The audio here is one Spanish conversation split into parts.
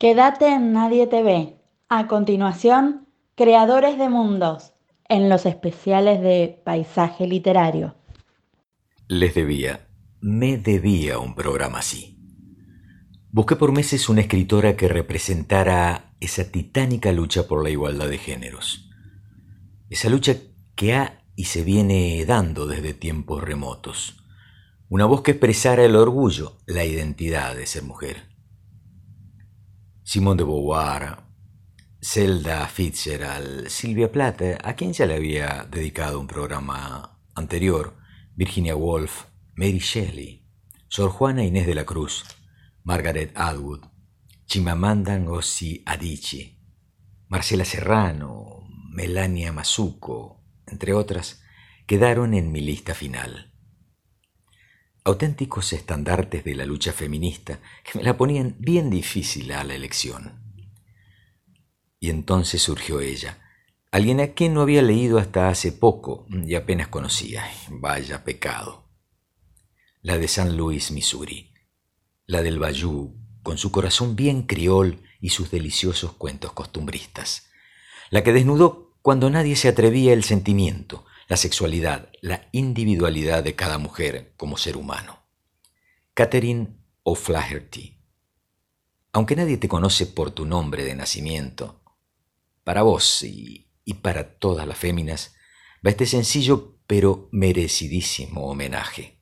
Quédate en Nadie te ve. A continuación, Creadores de Mundos, en los especiales de Paisaje Literario. Les debía, me debía un programa así. Busqué por meses una escritora que representara esa titánica lucha por la igualdad de géneros. Esa lucha que ha y se viene dando desde tiempos remotos. Una voz que expresara el orgullo, la identidad de ser mujer. Simone de Beauvoir, Zelda Fitzgerald, Silvia Plath, a quien ya le había dedicado un programa anterior, Virginia Woolf, Mary Shelley, Sor Juana Inés de la Cruz, Margaret Atwood, Chimamanda Ngozi Adichie, Marcela Serrano, Melania Mazuco, entre otras, quedaron en mi lista final auténticos estandartes de la lucha feminista que me la ponían bien difícil a la elección. Y entonces surgió ella, alguien a quien no había leído hasta hace poco y apenas conocía. Vaya pecado. La de San Luis, Missouri, la del Bayou, con su corazón bien criol y sus deliciosos cuentos costumbristas, la que desnudó cuando nadie se atrevía el sentimiento, la sexualidad, la individualidad de cada mujer como ser humano. Catherine O'Flaherty. Aunque nadie te conoce por tu nombre de nacimiento, para vos y, y para todas las féminas va este sencillo pero merecidísimo homenaje.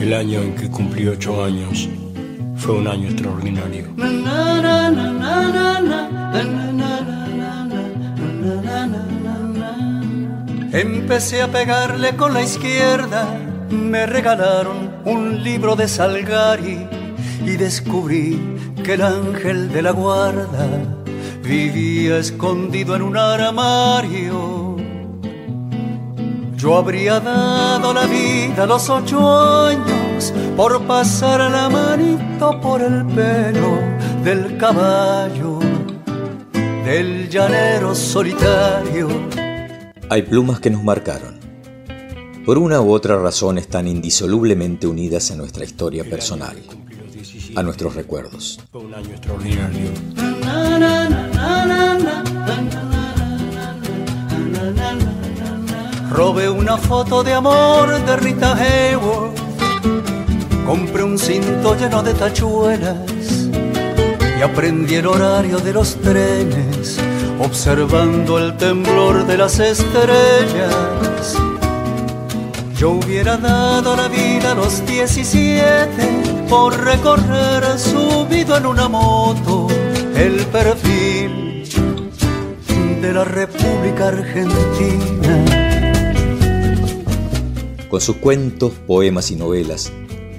El año en que cumplí ocho años fue un año extraordinario. Empecé a pegarle con la izquierda, me regalaron un libro de Salgari y descubrí que el ángel de la guarda vivía escondido en un armario. Yo habría dado la vida a los ocho años por pasar la manito por el pelo del caballo, del llanero solitario. Hay plumas que nos marcaron. Por una u otra razón están indisolublemente unidas a nuestra historia personal, a nuestros recuerdos. un año extraordinario. Robé una foto de amor de Rita Hayworth. Compré un cinto lleno de tachuelas y aprendí el horario de los trenes, observando el temblor de las estrellas. Yo hubiera dado la vida a los 17 por recorrer subido en una moto el perfil de la República Argentina. Con sus cuentos, poemas y novelas,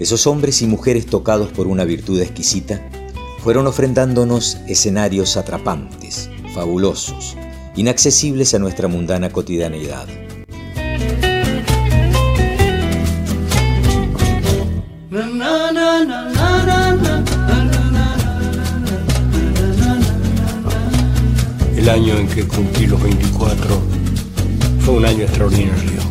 esos hombres y mujeres tocados por una virtud exquisita fueron ofrendándonos escenarios atrapantes, fabulosos, inaccesibles a nuestra mundana cotidianeidad. El año en que cumplí los 24 fue un año extraordinario.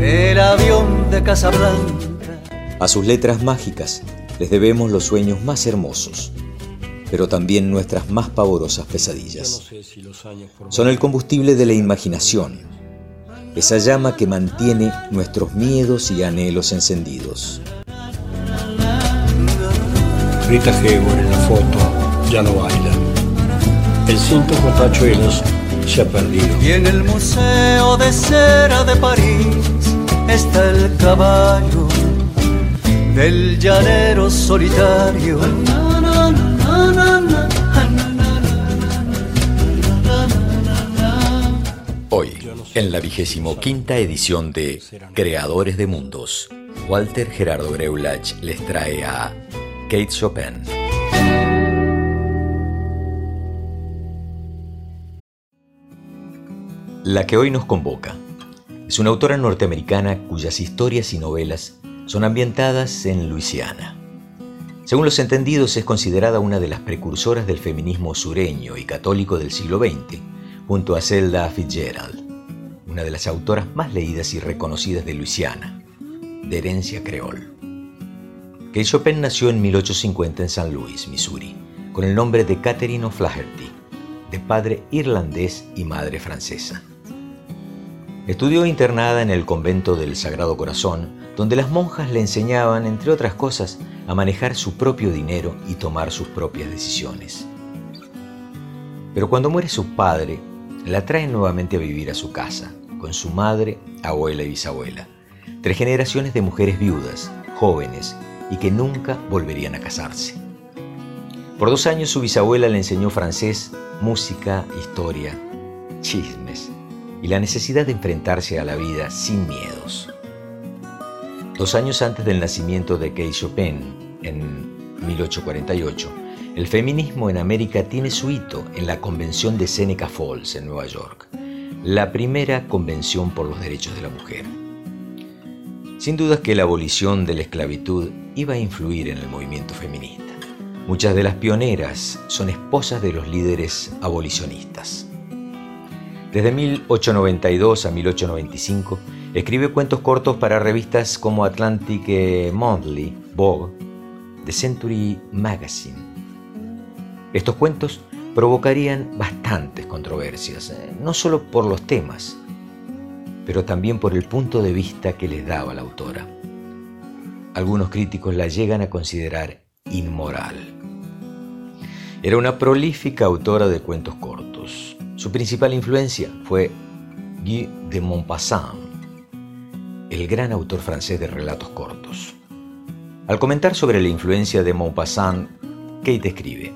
del avión de Casablanca. A sus letras mágicas les debemos los sueños más hermosos, pero también nuestras más pavorosas pesadillas. Son el combustible de la imaginación, esa llama que mantiene nuestros miedos y anhelos encendidos. Rita Hayworth en la foto ya no baila. El cinto con tachuelos se ha perdido. Y en el Museo de Cera de París está el caballo del llanero solitario. Hoy, En la vigésimo quinta edición de Creadores de Mundos, Walter Gerardo Greulach les trae a Kate Chopin. La que hoy nos convoca es una autora norteamericana cuyas historias y novelas son ambientadas en Luisiana. Según los entendidos, es considerada una de las precursoras del feminismo sureño y católico del siglo XX, junto a Zelda Fitzgerald, una de las autoras más leídas y reconocidas de Luisiana, de herencia creol. Kate Chopin nació en 1850 en San Luis, Missouri, con el nombre de Catherine O'Flaherty, de padre irlandés y madre francesa. Estudió internada en el convento del Sagrado Corazón, donde las monjas le enseñaban, entre otras cosas, a manejar su propio dinero y tomar sus propias decisiones. Pero cuando muere su padre, la traen nuevamente a vivir a su casa, con su madre, abuela y bisabuela. Tres generaciones de mujeres viudas, jóvenes y que nunca volverían a casarse. Por dos años su bisabuela le enseñó francés, música, historia, chismes y la necesidad de enfrentarse a la vida sin miedos. Dos años antes del nacimiento de Kate Chopin, en 1848, el feminismo en América tiene su hito en la Convención de Seneca Falls, en Nueva York, la primera convención por los derechos de la mujer. Sin duda que la abolición de la esclavitud iba a influir en el movimiento feminista. Muchas de las pioneras son esposas de los líderes abolicionistas. Desde 1892 a 1895, Escribe cuentos cortos para revistas como Atlantic eh, Monthly, Vogue, The Century Magazine. Estos cuentos provocarían bastantes controversias, eh, no solo por los temas, pero también por el punto de vista que les daba la autora. Algunos críticos la llegan a considerar inmoral. Era una prolífica autora de cuentos cortos. Su principal influencia fue Guy de Maupassant, el gran autor francés de relatos cortos. Al comentar sobre la influencia de Maupassant, Kate escribe,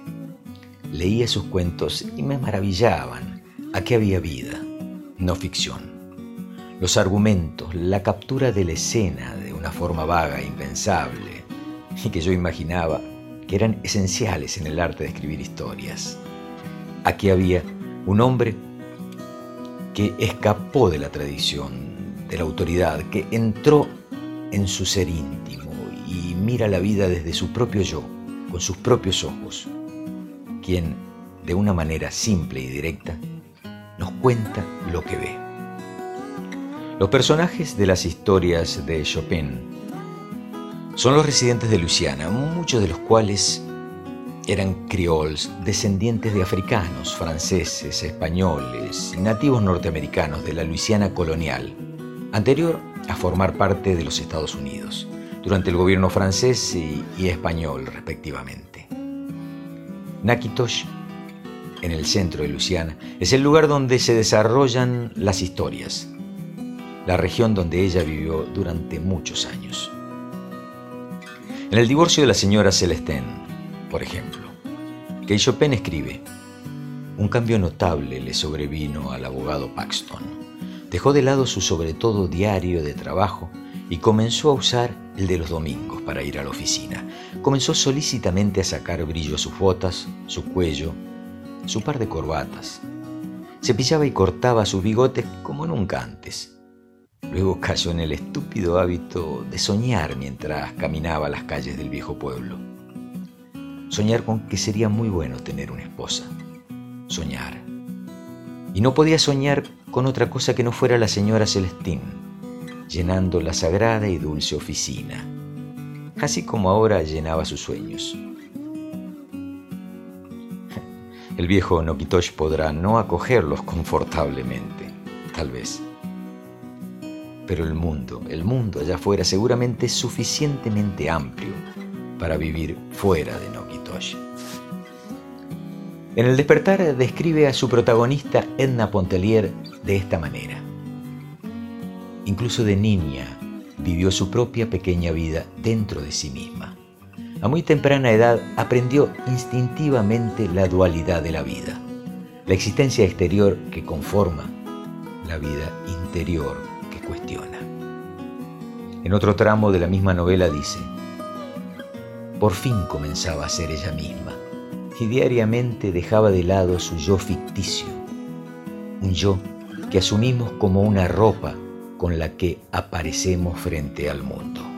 leía sus cuentos y me maravillaban. Aquí había vida, no ficción. Los argumentos, la captura de la escena de una forma vaga e impensable, y que yo imaginaba que eran esenciales en el arte de escribir historias. Aquí había un hombre que escapó de la tradición, de la autoridad, que entró en su ser íntimo y mira la vida desde su propio yo, con sus propios ojos, quien, de una manera simple y directa, nos cuenta lo que ve. Los personajes de las historias de Chopin son los residentes de Luisiana, muchos de los cuales eran crioles, descendientes de africanos, franceses, españoles y nativos norteamericanos de la Luisiana colonial, anterior a formar parte de los Estados Unidos, durante el gobierno francés y, español respectivamente. Nakitosh, en el centro de Luisiana, es el lugar donde se desarrollan las historias, la región donde ella vivió durante muchos años. En el divorcio de la señora Celestine, por ejemplo, que Chopin escribe, un cambio notable le sobrevino al abogado Paxton Dejó de lado su sobre todo diario de trabajo y comenzó a usar el de los domingos para ir a la oficina. Comenzó solícitamente a sacar brillo a sus botas, su cuello, su par de corbatas. Cepillaba y cortaba sus bigotes como nunca antes. Luego cayó en el estúpido hábito de soñar mientras caminaba las calles del viejo pueblo. Soñar con que sería muy bueno tener una esposa. Soñar. Y no podía soñar con otra cosa que no fuera la señora Celestín, llenando la sagrada y dulce oficina, así como ahora llenaba sus sueños. El viejo Nokitosh podrá no acogerlos confortablemente, tal vez. Pero el mundo, el mundo allá afuera seguramente es suficientemente amplio para vivir fuera de Nokitosh. En el despertar describe a su protagonista Edna Pontelier de esta manera. Incluso de niña vivió su propia pequeña vida dentro de sí misma. A muy temprana edad aprendió instintivamente la dualidad de la vida, la existencia exterior que conforma la vida interior que cuestiona. En otro tramo de la misma novela dice, por fin comenzaba a ser ella misma y diariamente dejaba de lado su yo ficticio, un yo que asumimos como una ropa con la que aparecemos frente al mundo.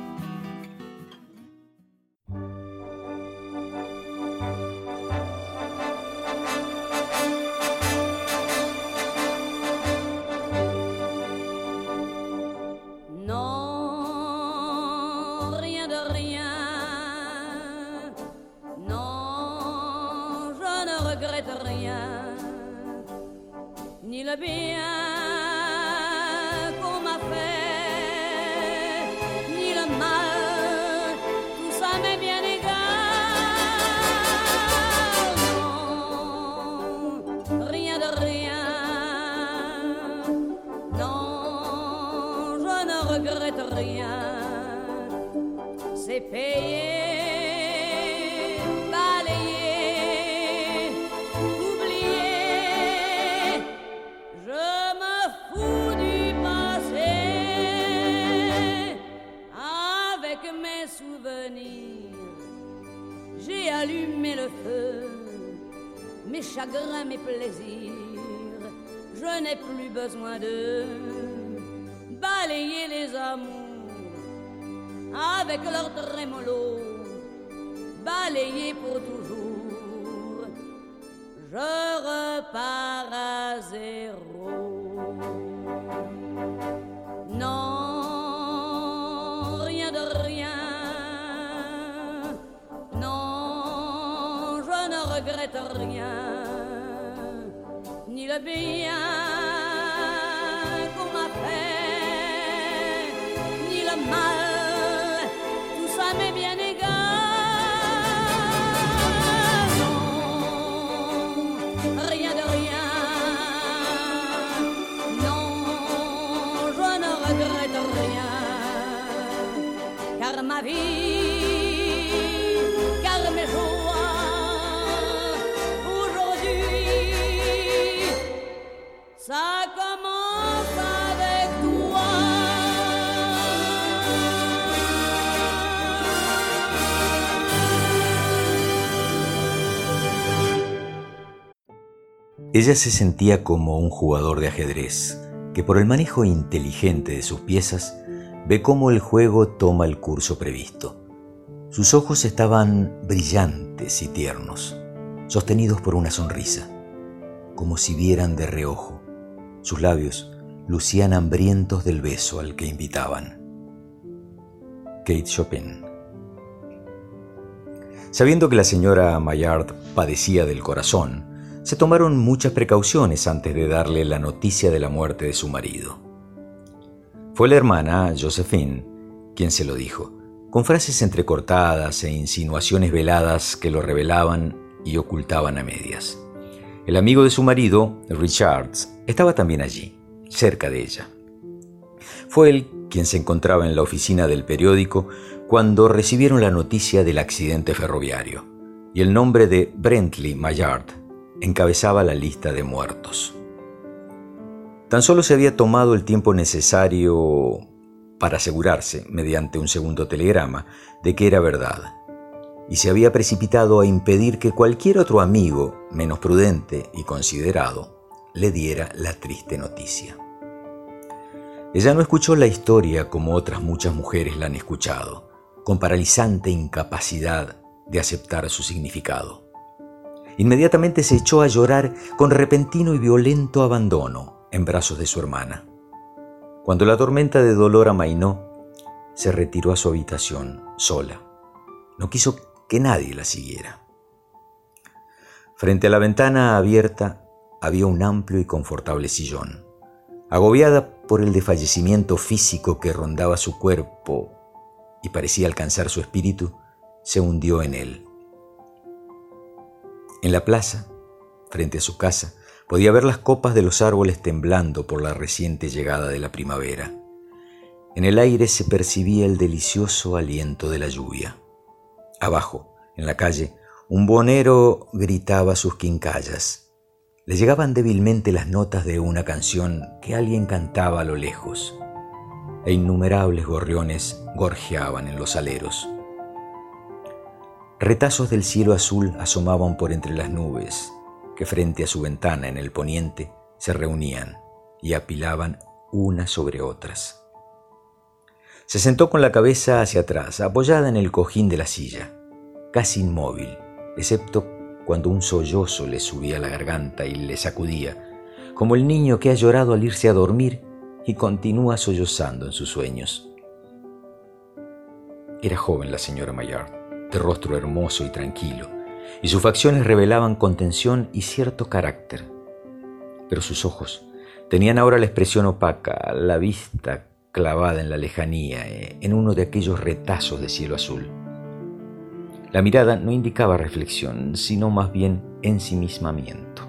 Ella se sentía como un jugador de ajedrez, que por el manejo inteligente de sus piezas ve cómo el juego toma el curso previsto. Sus ojos estaban brillantes y tiernos, sostenidos por una sonrisa, como si vieran de reojo. Sus labios lucían hambrientos del beso al que invitaban. Kate Chopin. Sabiendo que la señora Maillard padecía del corazón, se tomaron muchas precauciones antes de darle la noticia de la muerte de su marido. Fue la hermana, Josephine, quien se lo dijo, con frases entrecortadas e insinuaciones veladas que lo revelaban y ocultaban a medias. El amigo de su marido, Richards, estaba también allí, cerca de ella. Fue él quien se encontraba en la oficina del periódico cuando recibieron la noticia del accidente ferroviario y el nombre de Brentley Maillard encabezaba la lista de muertos. Tan solo se había tomado el tiempo necesario para asegurarse, mediante un segundo telegrama, de que era verdad, y se había precipitado a impedir que cualquier otro amigo, menos prudente y considerado, le diera la triste noticia. Ella no escuchó la historia como otras muchas mujeres la han escuchado, con paralizante incapacidad de aceptar su significado. Inmediatamente se echó a llorar con repentino y violento abandono en brazos de su hermana. Cuando la tormenta de dolor amainó, se retiró a su habitación sola. No quiso que nadie la siguiera. Frente a la ventana abierta había un amplio y confortable sillón. Agobiada por el desfallecimiento físico que rondaba su cuerpo y parecía alcanzar su espíritu, se hundió en él. En la plaza, frente a su casa, podía ver las copas de los árboles temblando por la reciente llegada de la primavera. En el aire se percibía el delicioso aliento de la lluvia. Abajo, en la calle, un bonero gritaba sus quincallas. Le llegaban débilmente las notas de una canción que alguien cantaba a lo lejos, e innumerables gorriones gorjeaban en los aleros. Retazos del cielo azul asomaban por entre las nubes, que frente a su ventana en el poniente se reunían y apilaban unas sobre otras. Se sentó con la cabeza hacia atrás, apoyada en el cojín de la silla, casi inmóvil, excepto cuando un sollozo le subía a la garganta y le sacudía, como el niño que ha llorado al irse a dormir y continúa sollozando en sus sueños. Era joven la señora Maillard, de rostro hermoso y tranquilo, y sus facciones revelaban contención y cierto carácter. Pero sus ojos tenían ahora la expresión opaca, la vista clavada en la lejanía, eh, en uno de aquellos retazos de cielo azul. La mirada no indicaba reflexión, sino más bien ensimismamiento.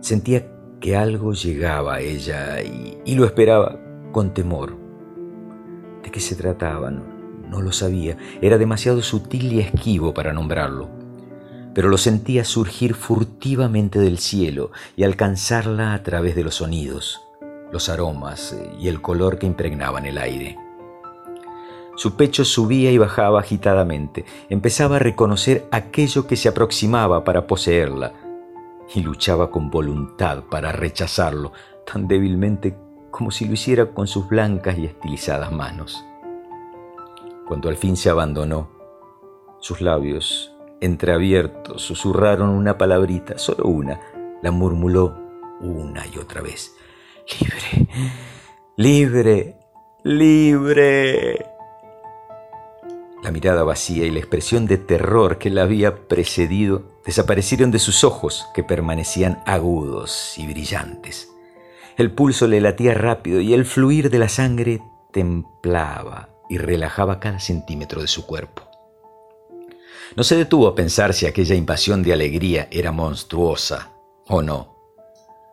Sentía que algo llegaba a ella y, lo esperaba con temor. ¿De qué se trataba? No lo sabía. Era demasiado sutil y esquivo para nombrarlo pero lo sentía surgir furtivamente del cielo y alcanzarla a través de los sonidos, los aromas eh, y el color que impregnaban el aire. Su pecho subía y bajaba agitadamente, empezaba a reconocer aquello que se aproximaba para poseerla y luchaba con voluntad para rechazarlo, tan débilmente como si lo hiciera con sus blancas y estilizadas manos. Cuando al fin se abandonó, sus labios entreabiertos, susurraron una palabrita, solo una, la murmuló una y otra vez. Libre, libre, libre. La mirada vacía y la expresión de terror que la había precedido desaparecieron de sus ojos, que permanecían agudos y brillantes. El pulso le latía rápido y el fluir de la sangre templaba y relajaba cada centímetro de su cuerpo. No se detuvo a pensar si aquella invasión de alegría era monstruosa o no.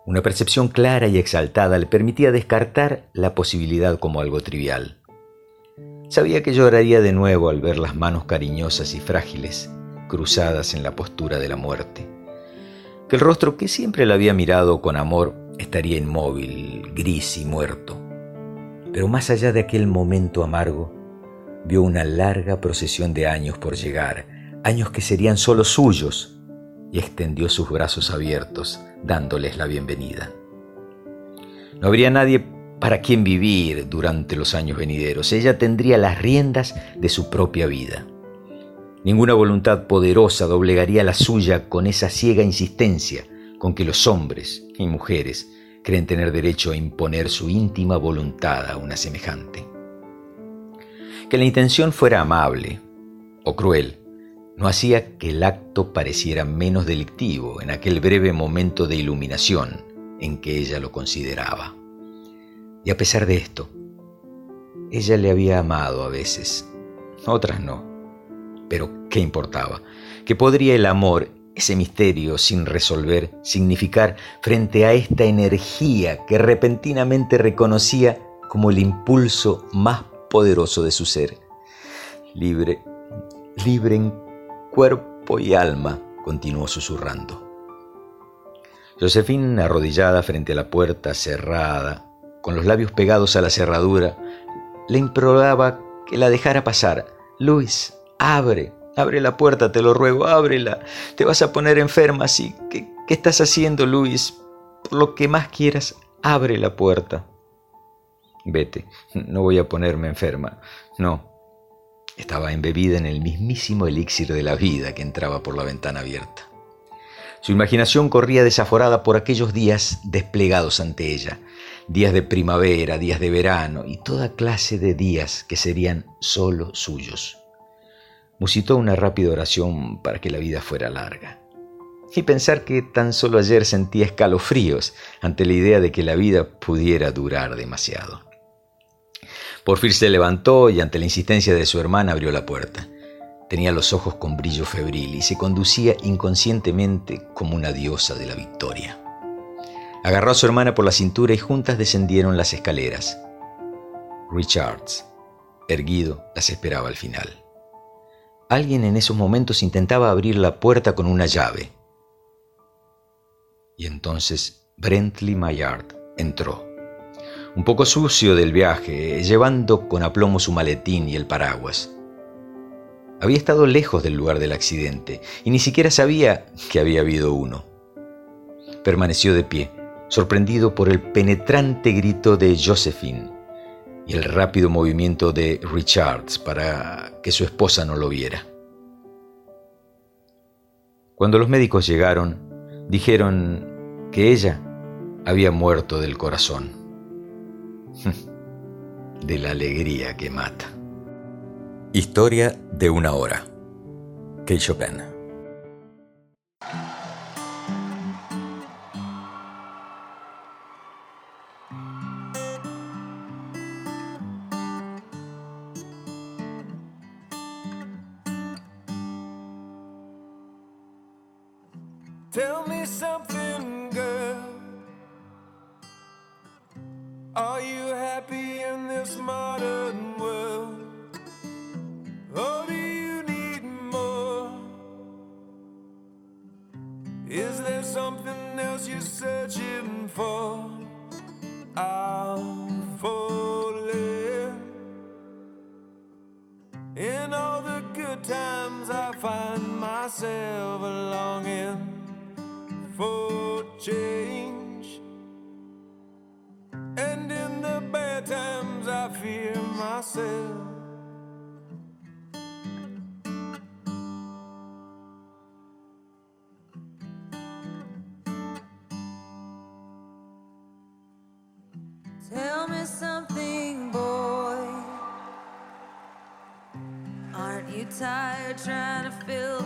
Una percepción clara y exaltada le permitía descartar la posibilidad como algo trivial. Sabía que lloraría de nuevo al ver las manos cariñosas y frágiles cruzadas en la postura de la muerte, que el rostro que siempre la había mirado con amor estaría inmóvil, gris y muerto. Pero más allá de aquel momento amargo, vio una larga procesión de años por llegar, años que serían solo suyos, y extendió sus brazos abiertos, dándoles la bienvenida. No habría nadie para quien vivir durante los años venideros. Ella tendría las riendas de su propia vida. Ninguna voluntad poderosa doblegaría la suya con esa ciega insistencia con que los hombres y mujeres creen tener derecho a imponer su íntima voluntad a una semejante. Que la intención fuera amable o cruel no hacía que el acto pareciera menos delictivo en aquel breve momento de iluminación en que ella lo consideraba. Y a pesar de esto, ella le había amado a veces, otras no. Pero, ¿qué importaba? ¿Qué podría el amor, ese misterio sin resolver, significar frente a esta energía que repentinamente reconocía como el impulso más poderoso de su ser? Libre, libre en cuerpo y alma, continuó susurrando. Josephine, arrodillada frente a la puerta cerrada, con los labios pegados a la cerradura, le imploraba que la dejara pasar. Luis, abre, abre la puerta, te lo ruego, ábrela. Te vas a poner enferma así. ¿Qué, qué estás haciendo, Luis? Por lo que más quieras, abre la puerta. Vete, no voy a ponerme enferma. No, estaba embebida en el mismísimo elixir de la vida que entraba por la ventana abierta. Su imaginación corría desaforada por aquellos días desplegados ante ella, días de primavera, días de verano y toda clase de días que serían solo suyos. Musitó una rápida oración para que la vida fuera larga. Y pensar que tan solo ayer sentía escalofríos ante la idea de que la vida pudiera durar demasiado. Porfir se levantó y ante la insistencia de su hermana abrió la puerta. Tenía los ojos con brillo febril y se conducía inconscientemente como una diosa de la victoria. Agarró a su hermana por la cintura y juntas descendieron las escaleras. Richards, erguido, las esperaba al final. Alguien en esos momentos intentaba abrir la puerta con una llave. Y entonces Brentley Maillard entró, un poco sucio del viaje, llevando con aplomo su maletín y el paraguas. Había estado lejos del lugar del accidente y ni siquiera sabía que había habido uno. Permaneció de pie, sorprendido por el penetrante grito de Josephine y el rápido movimiento de Richards para que su esposa no lo viera. Cuando los médicos llegaron, dijeron que ella había muerto del corazón, de la alegría que mata. Historia de una hora. Kate Chopin. hear myself. Tell me something, boy. Aren't you tired trying to fill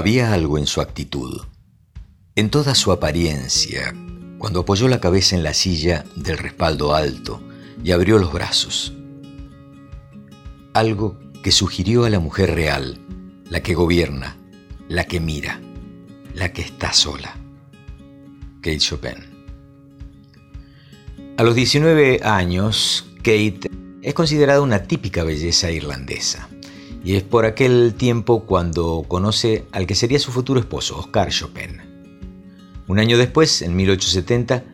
Había algo en su actitud, en toda su apariencia, cuando apoyó la cabeza en la silla del respaldo alto y abrió los brazos. Algo que sugirió a la mujer real, la que gobierna, la que mira, la que está sola. Kate Chopin. A los 19 años, Kate es considerada una típica belleza irlandesa. Y es por aquel tiempo cuando conoce al que sería su futuro esposo, Oscar Chopin. Un año después, en 1870,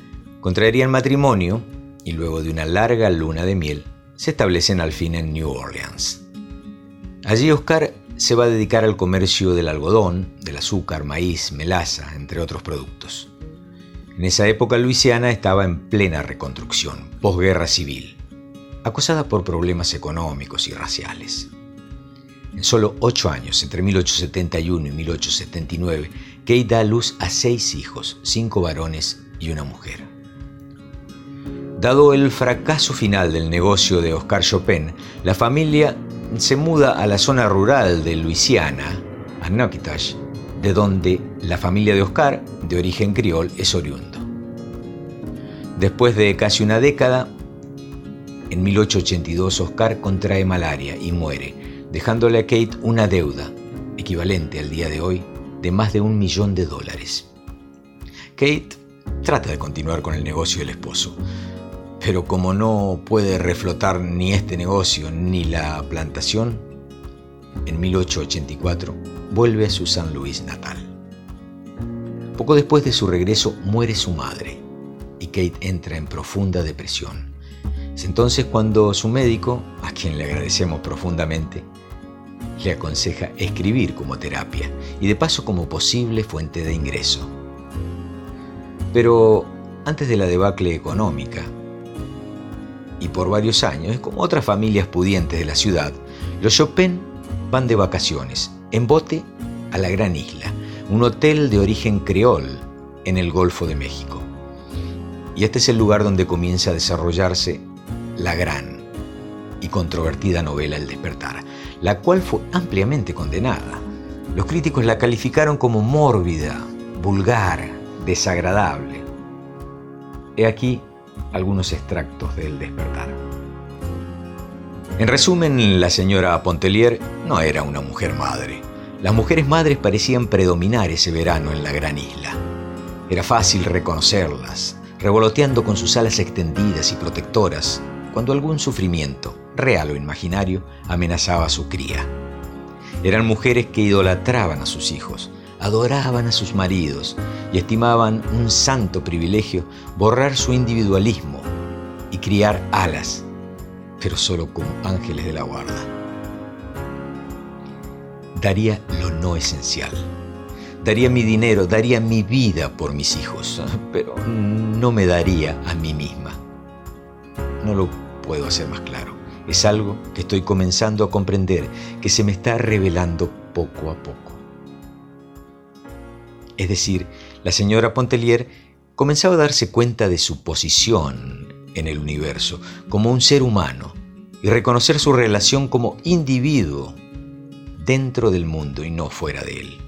contraerían matrimonio y luego de una larga luna de miel, se establecen al fin en New Orleans. Allí Oscar se va a dedicar al comercio del algodón, del azúcar, maíz, melaza, entre otros productos. En esa época Luisiana estaba en plena reconstrucción, posguerra civil, acosada por problemas económicos y raciales. En solo ocho años, entre 1871 y 1879, Kate da a luz a seis hijos, cinco varones y una mujer. Dado el fracaso final del negocio de Oscar Chopin, la familia se muda a la zona rural de Luisiana, a Natchitoches, de donde la familia de Oscar, de origen criol, es oriundo. Después de casi una década, en 1882 Oscar contrae malaria y muere, dejándole a Kate una deuda, equivalente al día de hoy, de más de un millón de dólares. Kate trata de continuar con el negocio del esposo, pero como no puede reflotar ni este negocio ni la plantación, en 1884 vuelve a su San Luis natal. Poco después de su regreso muere su madre y Kate entra en profunda depresión. Es entonces cuando su médico, a quien le agradecemos profundamente, le aconseja escribir como terapia y de paso como posible fuente de ingreso. Pero antes de la debacle económica, y por varios años, como otras familias pudientes de la ciudad, los Chopin van de vacaciones, en bote, a la Gran Isla, un hotel de origen creol en el Golfo de México. Y este es el lugar donde comienza a desarrollarse la gran y controvertida novela El despertar, la cual fue ampliamente condenada. Los críticos la calificaron como mórbida, vulgar, desagradable. He aquí algunos extractos del despertar. En resumen, la señora Pontelier no era una mujer madre. Las mujeres madres parecían predominar ese verano en la gran isla. Era fácil reconocerlas, revoloteando con sus alas extendidas y protectoras, cuando algún sufrimiento, real o imaginario, amenazaba a su cría. Eran mujeres que idolatraban a sus hijos, adoraban a sus maridos y estimaban un santo privilegio borrar su individualismo y criar alas, pero solo como ángeles de la guarda. Daría lo no esencial. Daría mi dinero, daría mi vida por mis hijos, pero no me daría a mí misma. No lo puedo hacer más claro. Es algo que estoy comenzando a comprender, que se me está revelando poco a poco. Es decir, la señora Pontelier comenzaba a darse cuenta de su posición en el universo como un ser humano y reconocer su relación como individuo dentro del mundo y no fuera de él.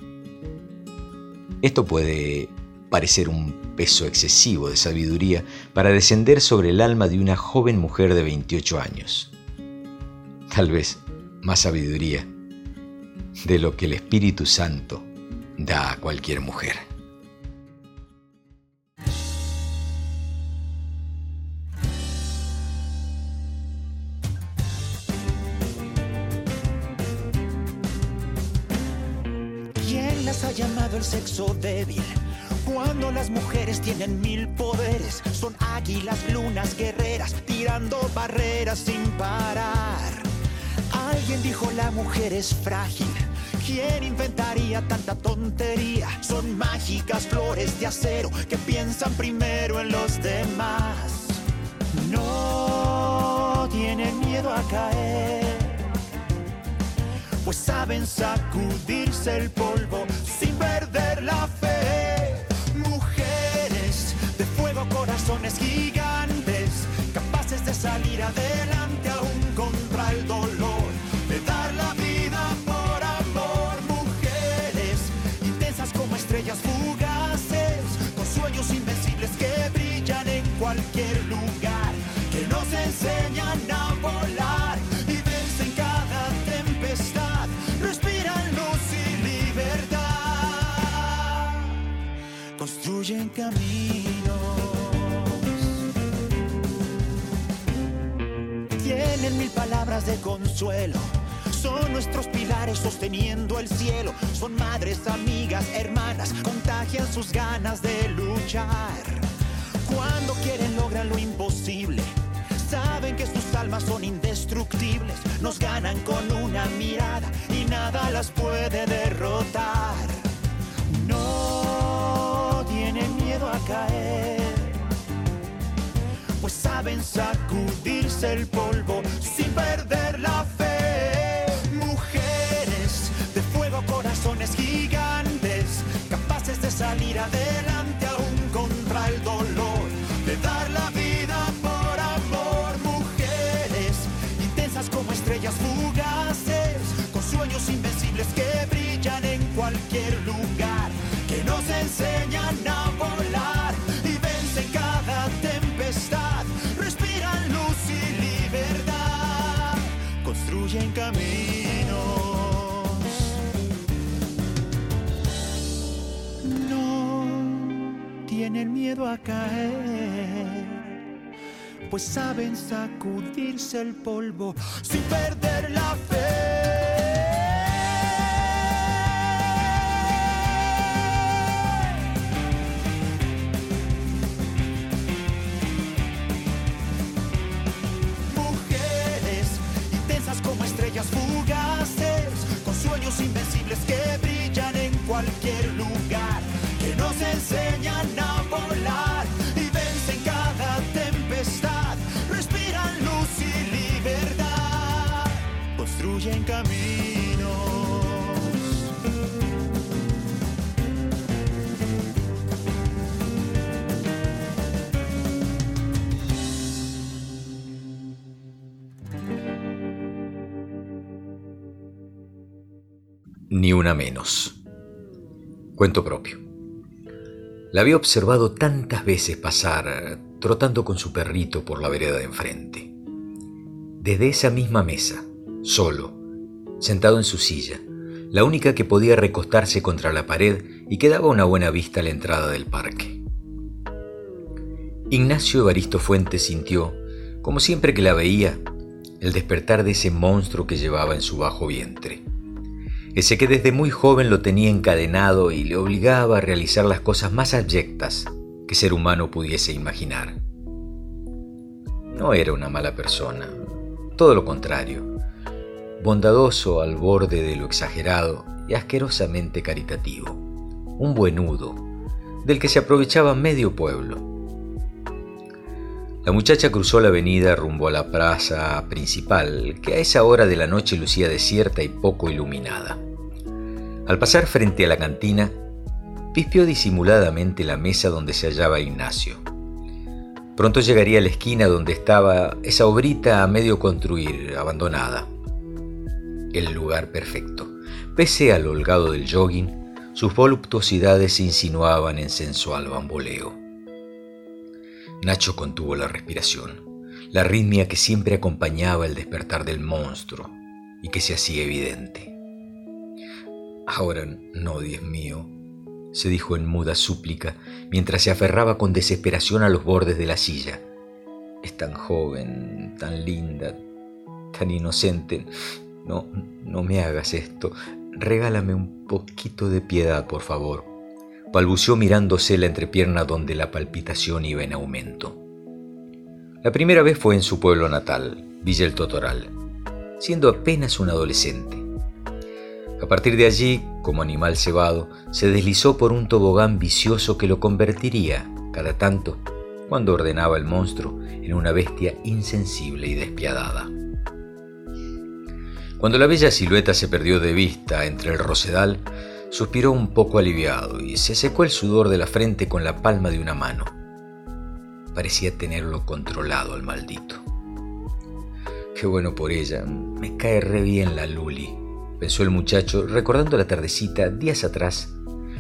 Esto puede parecer un peso excesivo de sabiduría para descender sobre el alma de una joven mujer de 28 años. Tal vez más sabiduría de lo que el Espíritu Santo da a cualquier mujer. ¿Quién las ha llamado el sexo débil? Cuando las mujeres tienen mil poderes, son águilas, lunas, guerreras, tirando barreras sin parar. Alguien dijo la mujer es frágil ¿Quién inventaría tanta tontería? Son mágicas flores de acero que piensan primero en los demás. No tienen miedo a caer, pues saben sacudirse el polvo sin perder la fe. Mujeres de fuego, corazones gigantes, capaces de salir adelante cualquier lugar, que nos enseñan a volar y vencen cada tempestad, respiran luz y libertad, construyen caminos. Tienen mil palabras de consuelo. Son nuestros pilares sosteniendo el cielo. Son madres, amigas, hermanas. Contagian sus ganas de luchar. Cuando quieren logran lo imposible. Saben que sus almas son indestructibles, nos ganan con una mirada y nada las puede derrotar. No tienen miedo a caer, pues saben sacudirse el polvo sin perder la fe. Mujeres de fuego, corazones gigantes, capaces de salir adelante cualquier lugar, que nos enseñan a volar y vencen cada tempestad, respiran luz y libertad, construyen caminos. No tienen miedo a caer, pues saben sacudirse el polvo sin perder la fe. Enseñan a volar y vencen cada tempestad, respiran luz y libertad, construyen caminos. Ni una menos. Cuento propio. La había observado tantas veces pasar trotando con su perrito por la vereda de enfrente. Desde esa misma mesa, solo, sentado en su silla, la única que podía recostarse contra la pared y que daba una buena vista a la entrada del parque. Ignacio Evaristo Fuentes sintió, como siempre que la veía, el despertar de ese monstruo que llevaba en su bajo vientre ese que desde muy joven lo tenía encadenado y le obligaba a realizar las cosas más abyectas que ser humano pudiese imaginar. No era una mala persona, todo lo contrario, bondadoso al borde de lo exagerado y asquerosamente caritativo, un buenudo, del que se aprovechaba medio pueblo. La muchacha cruzó la avenida rumbo a la plaza principal, que a esa hora de la noche lucía desierta y poco iluminada. Al pasar frente a la cantina, pispió disimuladamente la mesa donde se hallaba Ignacio. Pronto llegaría a la esquina donde estaba esa obrita a medio construir, abandonada. El lugar perfecto. Pese al holgado del jogging, sus voluptuosidades insinuaban en sensual bamboleo. Nacho contuvo la respiración, la arritmia que siempre acompañaba el despertar del monstruo y que se hacía evidente. Ahora no, Dios mío, se dijo en muda súplica mientras se aferraba con desesperación a los bordes de la silla. Es tan joven, tan linda, tan inocente. No, no me hagas esto. Regálame un poquito de piedad, por favor. Balbuceó mirándose la entrepierna donde la palpitación iba en aumento. La primera vez fue en su pueblo natal, Villa el Totoral, siendo apenas un adolescente. A partir de allí, como animal cebado, se deslizó por un tobogán vicioso que lo convertiría, cada tanto, cuando ordenaba el monstruo, en una bestia insensible y despiadada. Cuando la bella silueta se perdió de vista entre el rosedal, suspiró un poco aliviado y se secó el sudor de la frente con la palma de una mano. Parecía tenerlo controlado al maldito. Qué bueno por ella, me cae re bien la Luli, pensó el muchacho, recordando la tardecita días atrás,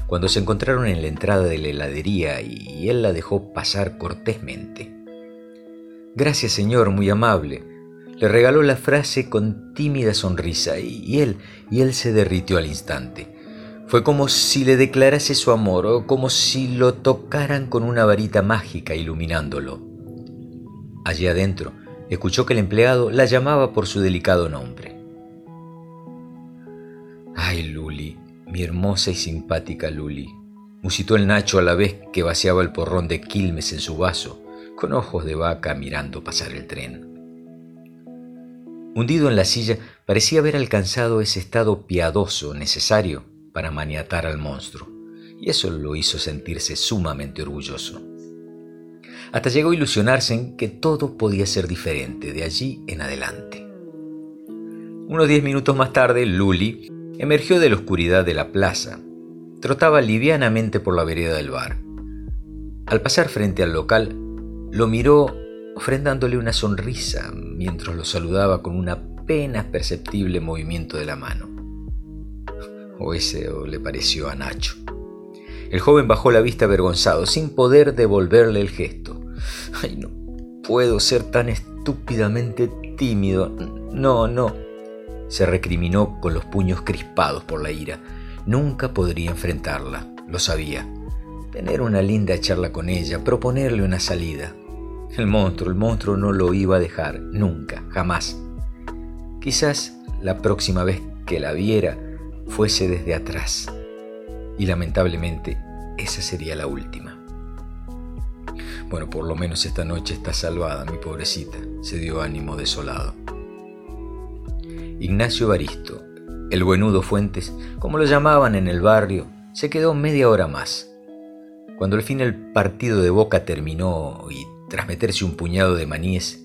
cuando se encontraron en la entrada de la heladería y él la dejó pasar cortésmente. Gracias, señor, muy amable. Le regaló la frase con tímida sonrisa y él, y él se derritió al instante. Fue como si le declarase su amor o como si lo tocaran con una varita mágica iluminándolo. Allí adentro, escuchó que el empleado la llamaba por su delicado nombre. Ay, Luli, mi hermosa y simpática Luli, musitó el Nacho a la vez que vaciaba el porrón de Quilmes en su vaso, con ojos de vaca mirando pasar el tren. Hundido en la silla, parecía haber alcanzado ese estado piadoso necesario para maniatar al monstruo, y eso lo hizo sentirse sumamente orgulloso. Hasta llegó a ilusionarse en que todo podía ser diferente de allí en adelante. Unos diez minutos más tarde, Luli emergió de la oscuridad de la plaza. Trotaba livianamente por la vereda del bar. Al pasar frente al local, lo miró ofrendándole una sonrisa mientras lo saludaba con un apenas perceptible movimiento de la mano. O ese le pareció a Nacho. El joven bajó la vista avergonzado, sin poder devolverle el gesto. Ay, no puedo ser tan estúpidamente tímido. No, no. Se recriminó con los puños crispados por la ira. Nunca podría enfrentarla, lo sabía. Tener una linda charla con ella, proponerle una salida. El monstruo, el monstruo no lo iba a dejar, nunca, jamás. Quizás la próxima vez que la viera fuese desde atrás. Y lamentablemente esa sería la última. Bueno, por lo menos esta noche está salvada, mi pobrecita, se dio ánimo desolado. Ignacio Baristo, el buenudo Fuentes, como lo llamaban en el barrio, se quedó media hora más. Cuando al fin el partido de Boca terminó y tras meterse un puñado de maníes,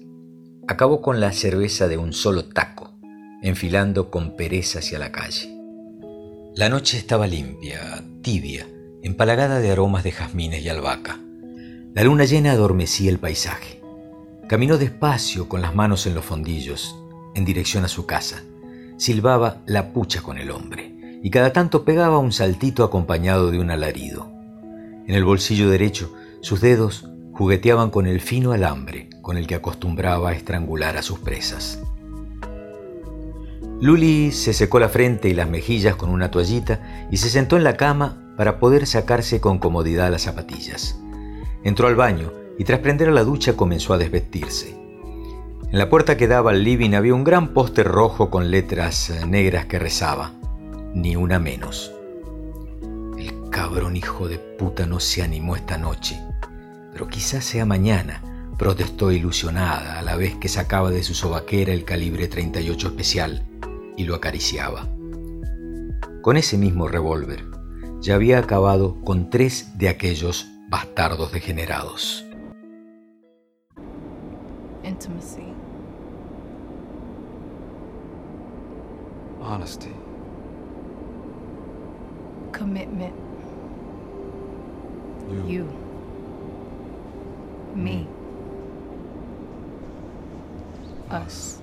acabó con la cerveza de un solo taco, enfilando con pereza hacia la calle. La noche estaba limpia, tibia, empalagada de aromas de jazmines y albahaca. La luna llena adormecía el paisaje. Caminó despacio con las manos en los fondillos, en dirección a su casa. Silbaba la pucha con el hombre, y cada tanto pegaba un saltito acompañado de un alarido. En el bolsillo derecho, sus dedos jugueteaban con el fino alambre con el que acostumbraba a estrangular a sus presas. Luli se secó la frente y las mejillas con una toallita y se sentó en la cama para poder sacarse con comodidad las zapatillas. Entró al baño y tras prender la ducha comenzó a desvestirse. En la puerta que daba al living había un gran póster rojo con letras eh, negras que rezaba, ni una menos. El cabrón hijo de puta no se animó esta noche, pero quizás sea mañana, protestó ilusionada a la vez que sacaba de su sobaquera el calibre 38 especial y lo acariciaba. Con ese mismo revólver ya había acabado con tres de aquellos bastardos degenerados. Intimacy. Honesty. Commitment. You. You. Me. Us.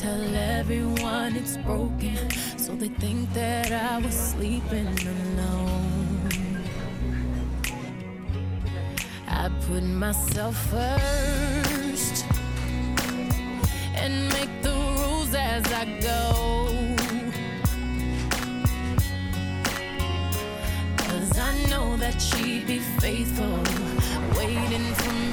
Tell everyone it's broken, so they think that I was sleeping alone. I put myself first and make the rules as I go. Cause I know that she'd be faithful, waiting for me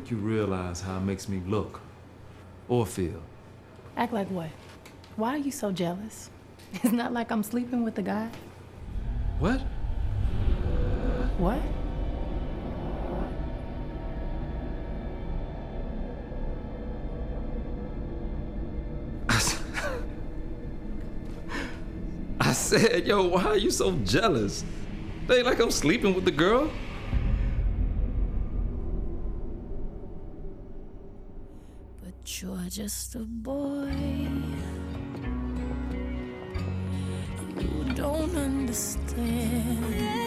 think you realize how it makes me look or feel. Act like what? Why are you so jealous? It's not like I'm sleeping with the guy. What? What? I said, yo, why are you so jealous? They like I'm sleeping with the girl. Just a boy. You don't understand.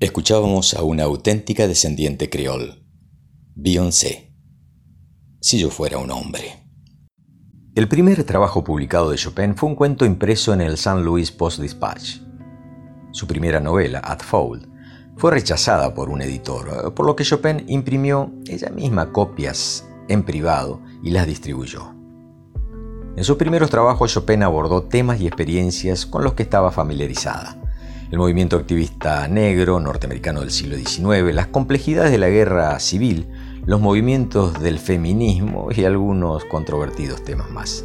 Escuchábamos a una auténtica descendiente creol, Beyoncé. Si yo fuera un hombre. El primer trabajo publicado de Chopin fue un cuento impreso en el St. Louis Post-Dispatch. Su primera novela, At Fold, fue rechazada por un editor, por lo que Chopin imprimió ella misma copias en privado y las distribuyó. En sus primeros trabajos Chopin abordó temas y experiencias con los que estaba familiarizada. El movimiento activista negro norteamericano del siglo XIX, las complejidades de la guerra civil, los movimientos del feminismo y algunos controvertidos temas más.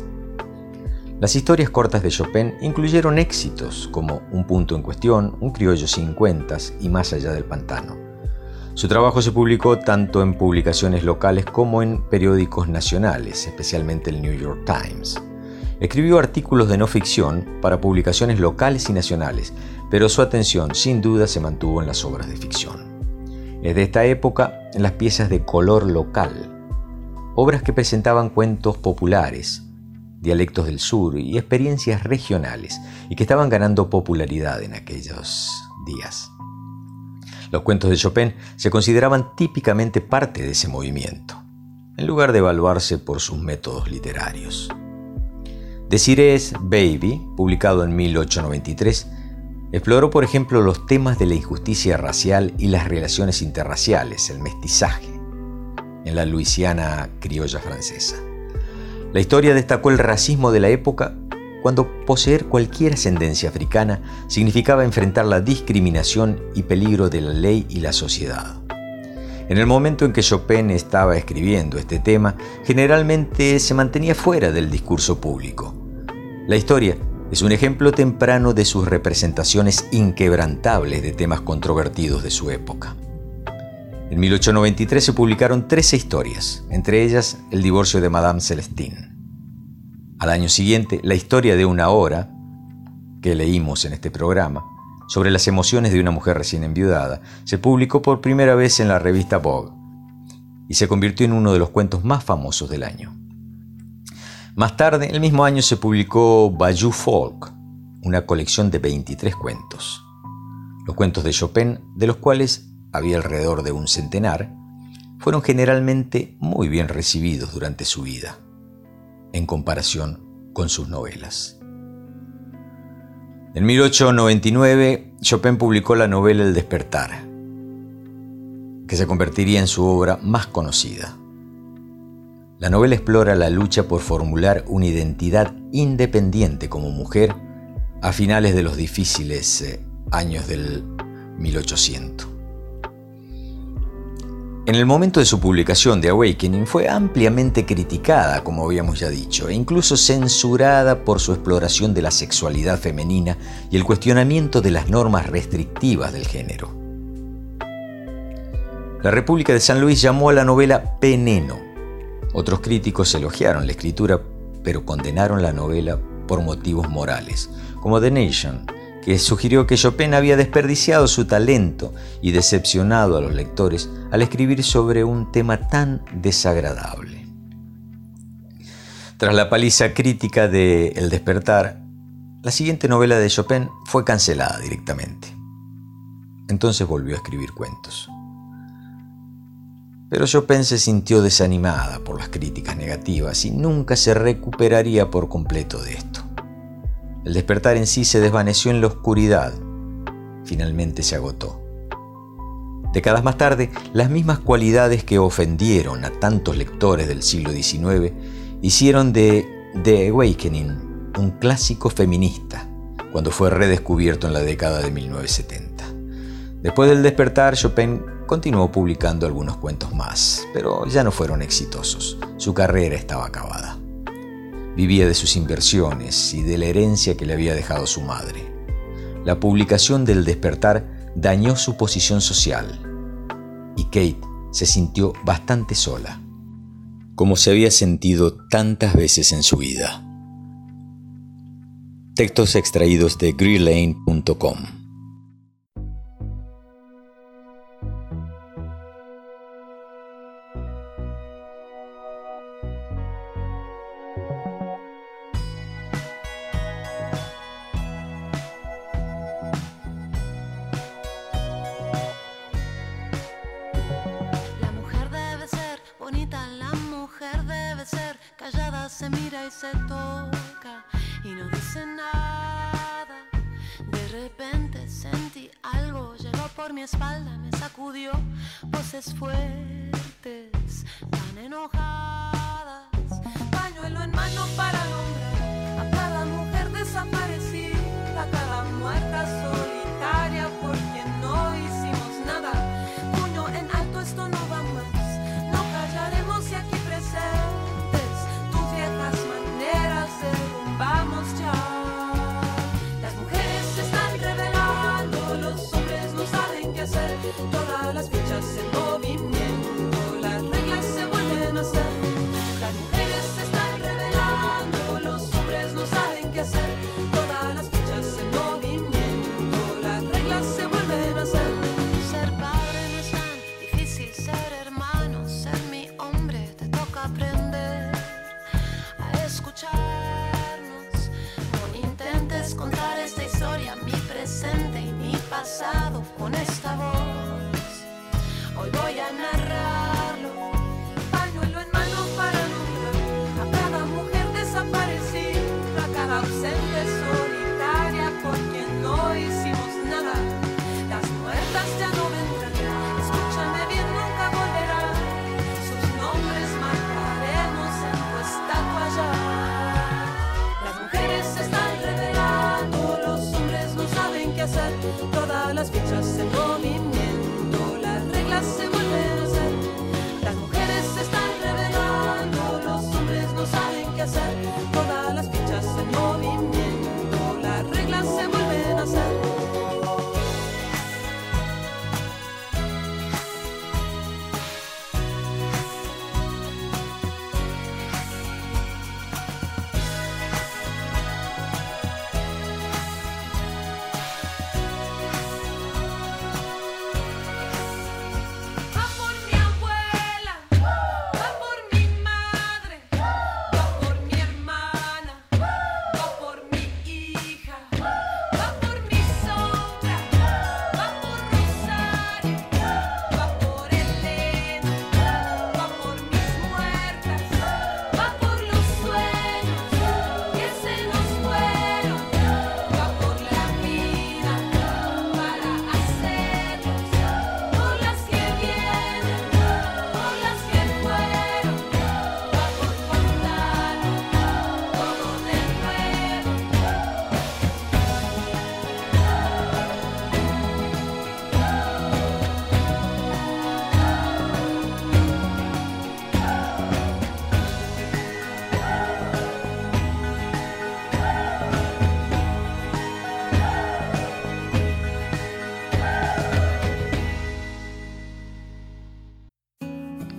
Las historias cortas de Chopin incluyeron éxitos como Un punto en cuestión, Un criollo sin cuentas y Más allá del pantano. Su trabajo se publicó tanto en publicaciones locales como en periódicos nacionales, especialmente el New York Times. Escribió artículos de no ficción para publicaciones locales y nacionales, pero su atención sin duda se mantuvo en las obras de ficción. Es de esta época en las piezas de color local, obras que presentaban cuentos populares, dialectos del sur y experiencias regionales, y que estaban ganando popularidad en aquellos días. Los cuentos de Chopin se consideraban típicamente parte de ese movimiento, en lugar de evaluarse por sus métodos literarios. Desiree's Baby, publicado en 1893, exploró por ejemplo los temas de la injusticia racial y las relaciones interraciales, el mestizaje, en la Luisiana criolla francesa. La historia destacó el racismo de la época cuando poseer cualquier ascendencia africana significaba enfrentar la discriminación y peligro de la ley y la sociedad. En el momento en que Chopin estaba escribiendo este tema, generalmente se mantenía fuera del discurso público. La historia es un ejemplo temprano de sus representaciones inquebrantables de temas controvertidos de su época. En 1893 se publicaron 13 historias, entre ellas el divorcio de Madame Celestine. Al año siguiente, la historia de una hora, que leímos en este programa, sobre las emociones de una mujer recién enviudada, se publicó por primera vez en la revista Vogue y se convirtió en uno de los cuentos más famosos del año. Más tarde, el mismo año, se publicó Bayou Folk, una colección de 23 cuentos. Los cuentos de Chopin, de los cuales había alrededor de un centenar, fueron generalmente muy bien recibidos durante su vida, en comparación con sus novelas. En 1899, Chopin publicó la novela El despertar, que se convertiría en su obra más conocida. La novela explora la lucha por formular una identidad independiente como mujer a finales de los difíciles eh, años del 1800. En el momento de su publicación de Awakening fue ampliamente criticada, como habíamos ya dicho, e incluso censurada por su exploración de la sexualidad femenina y el cuestionamiento de las normas restrictivas del género. La República de San Luis llamó a la novela Peneno. Otros críticos elogiaron la escritura, pero condenaron la novela por motivos morales, como The Nation, sugirió que Chopin había desperdiciado su talento y decepcionado a los lectores al escribir sobre un tema tan desagradable. Tras la paliza crítica de El despertar, la siguiente novela de Chopin fue cancelada directamente. Entonces volvió a escribir cuentos. Pero Chopin se sintió desanimada por las críticas negativas y nunca se recuperaría por completo de esto. El despertar en sí se desvaneció en la oscuridad. Finalmente se agotó. Décadas más tarde, las mismas cualidades que ofendieron a tantos lectores del siglo XIX hicieron de The Awakening un clásico feminista cuando fue redescubierto en la década de 1970. Después del despertar, Chopin continuó publicando algunos cuentos más, pero ya no fueron exitosos. Su carrera estaba acabada. Vivía de sus inversiones y de la herencia que le había dejado su madre. La publicación del despertar dañó su posición social y Kate se sintió bastante sola, como se había sentido tantas veces en su vida. Textos extraídos de greelane.com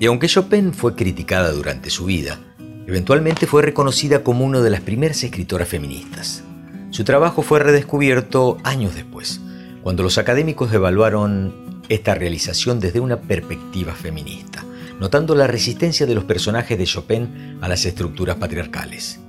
Y aunque Chopin fue criticada durante su vida, eventualmente fue reconocida como una de las primeras escritoras feministas. Su trabajo fue redescubierto años después, cuando los académicos evaluaron esta realización desde una perspectiva feminista, notando la resistencia de los personajes de Chopin a las estructuras patriarcales.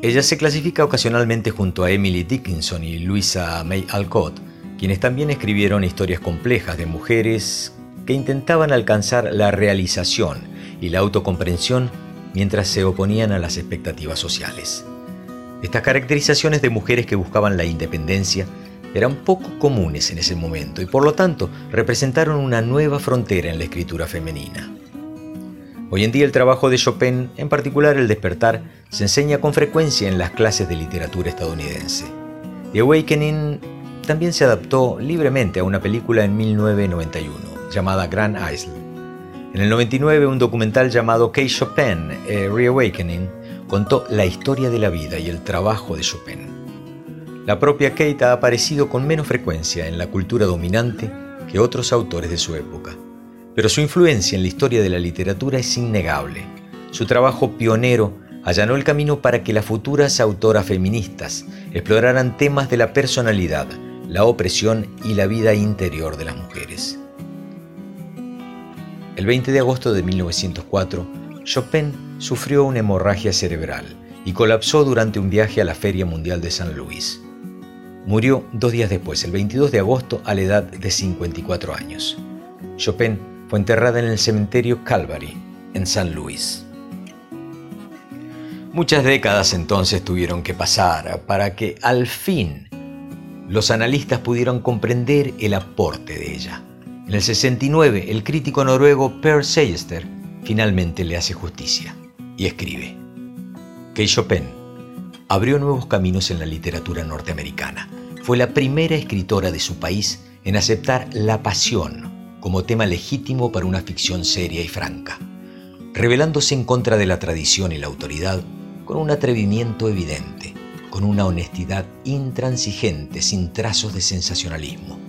Ella se clasifica ocasionalmente junto a Emily Dickinson y Louisa May Alcott, quienes también escribieron historias complejas de mujeres que intentaban alcanzar la realización y la autocomprensión mientras se oponían a las expectativas sociales. Estas caracterizaciones de mujeres que buscaban la independencia eran poco comunes en ese momento y por lo tanto representaron una nueva frontera en la escritura femenina. Hoy en día el trabajo de Chopin, en particular el despertar, se enseña con frecuencia en las clases de literatura estadounidense. The Awakening también se adaptó libremente a una película en 1991 llamada Grand Isle. En el 99 un documental llamado K. Chopin, A Reawakening, contó la historia de la vida y el trabajo de Chopin. La propia Kate ha aparecido con menos frecuencia en la cultura dominante que otros autores de su época, pero su influencia en la historia de la literatura es innegable. Su trabajo pionero allanó el camino para que las futuras autoras feministas exploraran temas de la personalidad, la opresión y la vida interior de las mujeres. El 20 de agosto de 1904, Chopin sufrió una hemorragia cerebral y colapsó durante un viaje a la Feria Mundial de San Luis. Murió dos días después, el 22 de agosto, a la edad de 54 años. Chopin fue enterrada en el cementerio Calvary, en San Luis. Muchas décadas entonces tuvieron que pasar para que al fin los analistas pudieron comprender el aporte de ella. En el 69, el crítico noruego Per Seyster finalmente le hace justicia y escribe que Chopin abrió nuevos caminos en la literatura norteamericana. Fue la primera escritora de su país en aceptar la pasión como tema legítimo para una ficción seria y franca, revelándose en contra de la tradición y la autoridad con un atrevimiento evidente, con una honestidad intransigente sin trazos de sensacionalismo.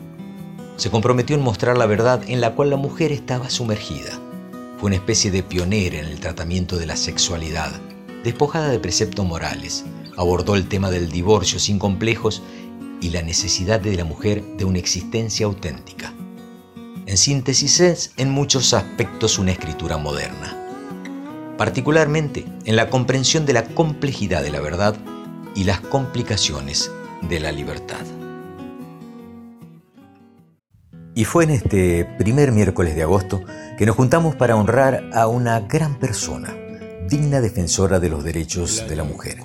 Se comprometió en mostrar la verdad en la cual la mujer estaba sumergida. Fue una especie de pionera en el tratamiento de la sexualidad, despojada de preceptos morales. Abordó el tema del divorcio sin complejos y la necesidad de la mujer de una existencia auténtica. En síntesis es, en muchos aspectos, una escritura moderna, particularmente en la comprensión de la complejidad de la verdad y las complicaciones de la libertad. Y fue en este primer miércoles de agosto que nos juntamos para honrar a una gran persona, digna defensora de los derechos de la mujer,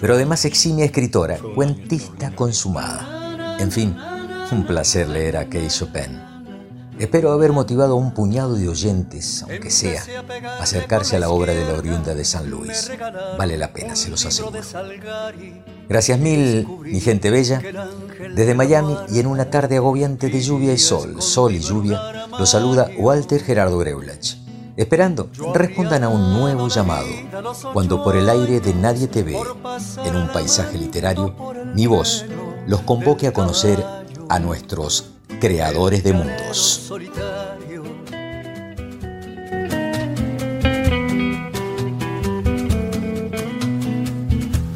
pero además eximia escritora, cuentista consumada. En fin, un placer leer a Kay Chopin. Espero haber motivado a un puñado de oyentes, aunque sea, a acercarse a la obra de la oriunda de San Luis. Vale la pena, se los aseguro. Gracias mil, mi gente bella. Desde Miami y en una tarde agobiante de lluvia y sol, sol y lluvia, los saluda Walter Gerardo Greulach. Esperando respondan a un nuevo llamado, cuando por el aire de Nadie te ve, en un paisaje literario, mi voz los convoque a conocer a nuestros creadores de mundos.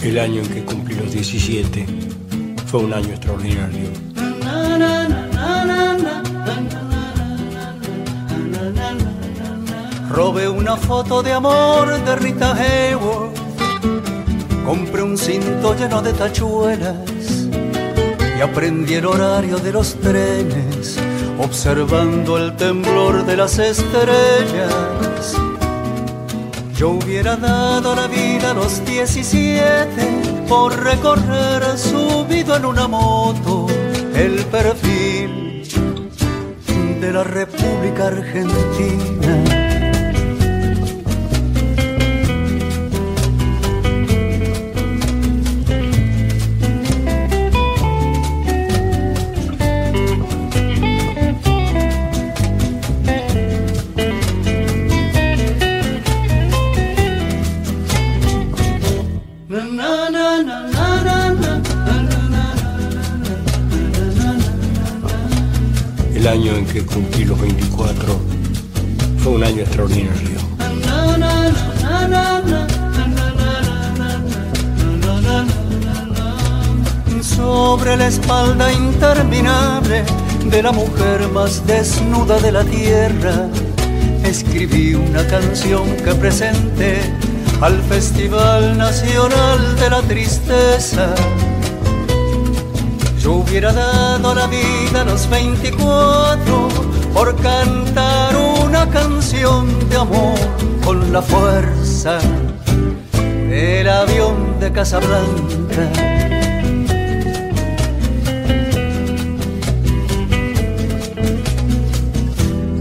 El año en que cumplí los 17 fue un año extraordinario. Robé una foto de amor de Rita Hayworth. Compré un cinto lleno de tachuelas y aprendí el horario de los trenes, observando el temblor de las estrellas. Yo hubiera dado la vida a los 17 por recorrer subido en una moto el perfil de la República Argentina. De la mujer más desnuda de la tierra, escribí una canción que presenté al Festival Nacional de la Tristeza. Yo hubiera dado la vida a los 24 por cantar una canción de amor con la fuerza del avión de Casablanca.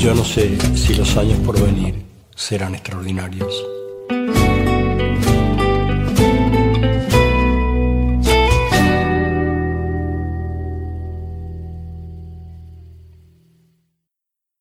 Yo no sé si los años por venir serán extraordinarios.